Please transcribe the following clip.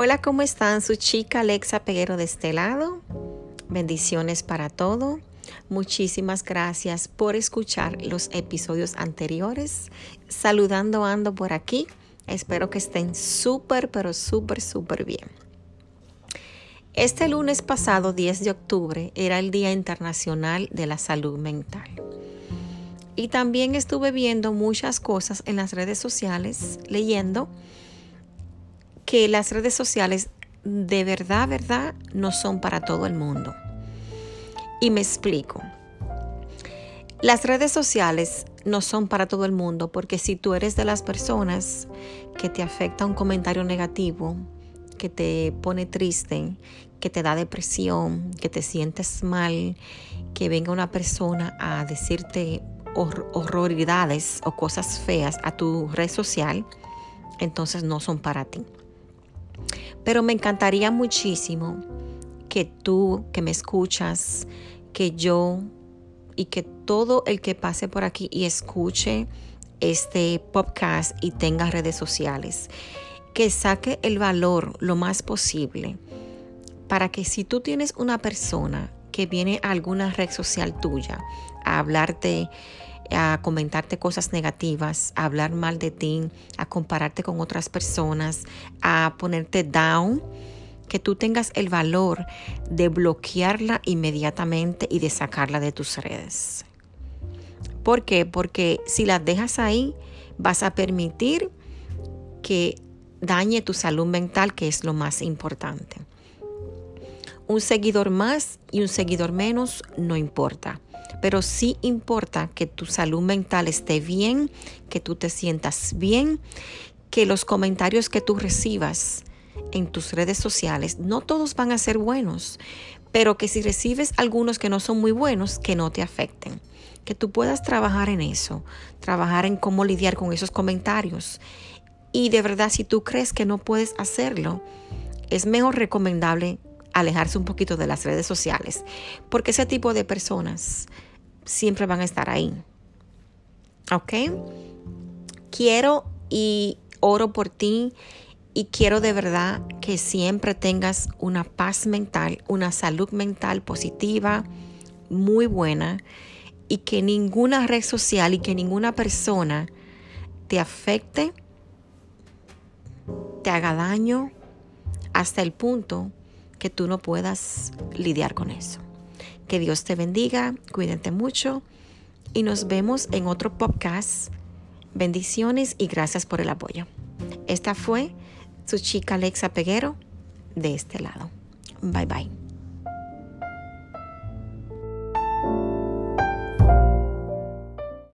Hola, ¿cómo están? Su chica Alexa Peguero de este lado. Bendiciones para todo. Muchísimas gracias por escuchar los episodios anteriores. Saludando ando por aquí. Espero que estén súper, pero súper, súper bien. Este lunes pasado, 10 de octubre, era el Día Internacional de la Salud Mental. Y también estuve viendo muchas cosas en las redes sociales, leyendo que las redes sociales de verdad, verdad, no son para todo el mundo. Y me explico. Las redes sociales no son para todo el mundo porque si tú eres de las personas que te afecta un comentario negativo, que te pone triste, que te da depresión, que te sientes mal, que venga una persona a decirte horroridades o cosas feas a tu red social, entonces no son para ti. Pero me encantaría muchísimo que tú que me escuchas, que yo y que todo el que pase por aquí y escuche este podcast y tenga redes sociales, que saque el valor lo más posible para que si tú tienes una persona que viene a alguna red social tuya a hablarte a comentarte cosas negativas, a hablar mal de ti, a compararte con otras personas, a ponerte down, que tú tengas el valor de bloquearla inmediatamente y de sacarla de tus redes. ¿Por qué? Porque si la dejas ahí, vas a permitir que dañe tu salud mental, que es lo más importante. Un seguidor más y un seguidor menos no importa pero sí importa que tu salud mental esté bien, que tú te sientas bien, que los comentarios que tú recibas en tus redes sociales, no todos van a ser buenos, pero que si recibes algunos que no son muy buenos, que no te afecten. Que tú puedas trabajar en eso, trabajar en cómo lidiar con esos comentarios. Y de verdad, si tú crees que no puedes hacerlo, es mejor recomendable alejarse un poquito de las redes sociales, porque ese tipo de personas siempre van a estar ahí. ¿Ok? Quiero y oro por ti y quiero de verdad que siempre tengas una paz mental, una salud mental positiva, muy buena y que ninguna red social y que ninguna persona te afecte, te haga daño hasta el punto que tú no puedas lidiar con eso. Que Dios te bendiga, cuídate mucho y nos vemos en otro podcast. Bendiciones y gracias por el apoyo. Esta fue su chica Alexa Peguero de este lado. Bye bye.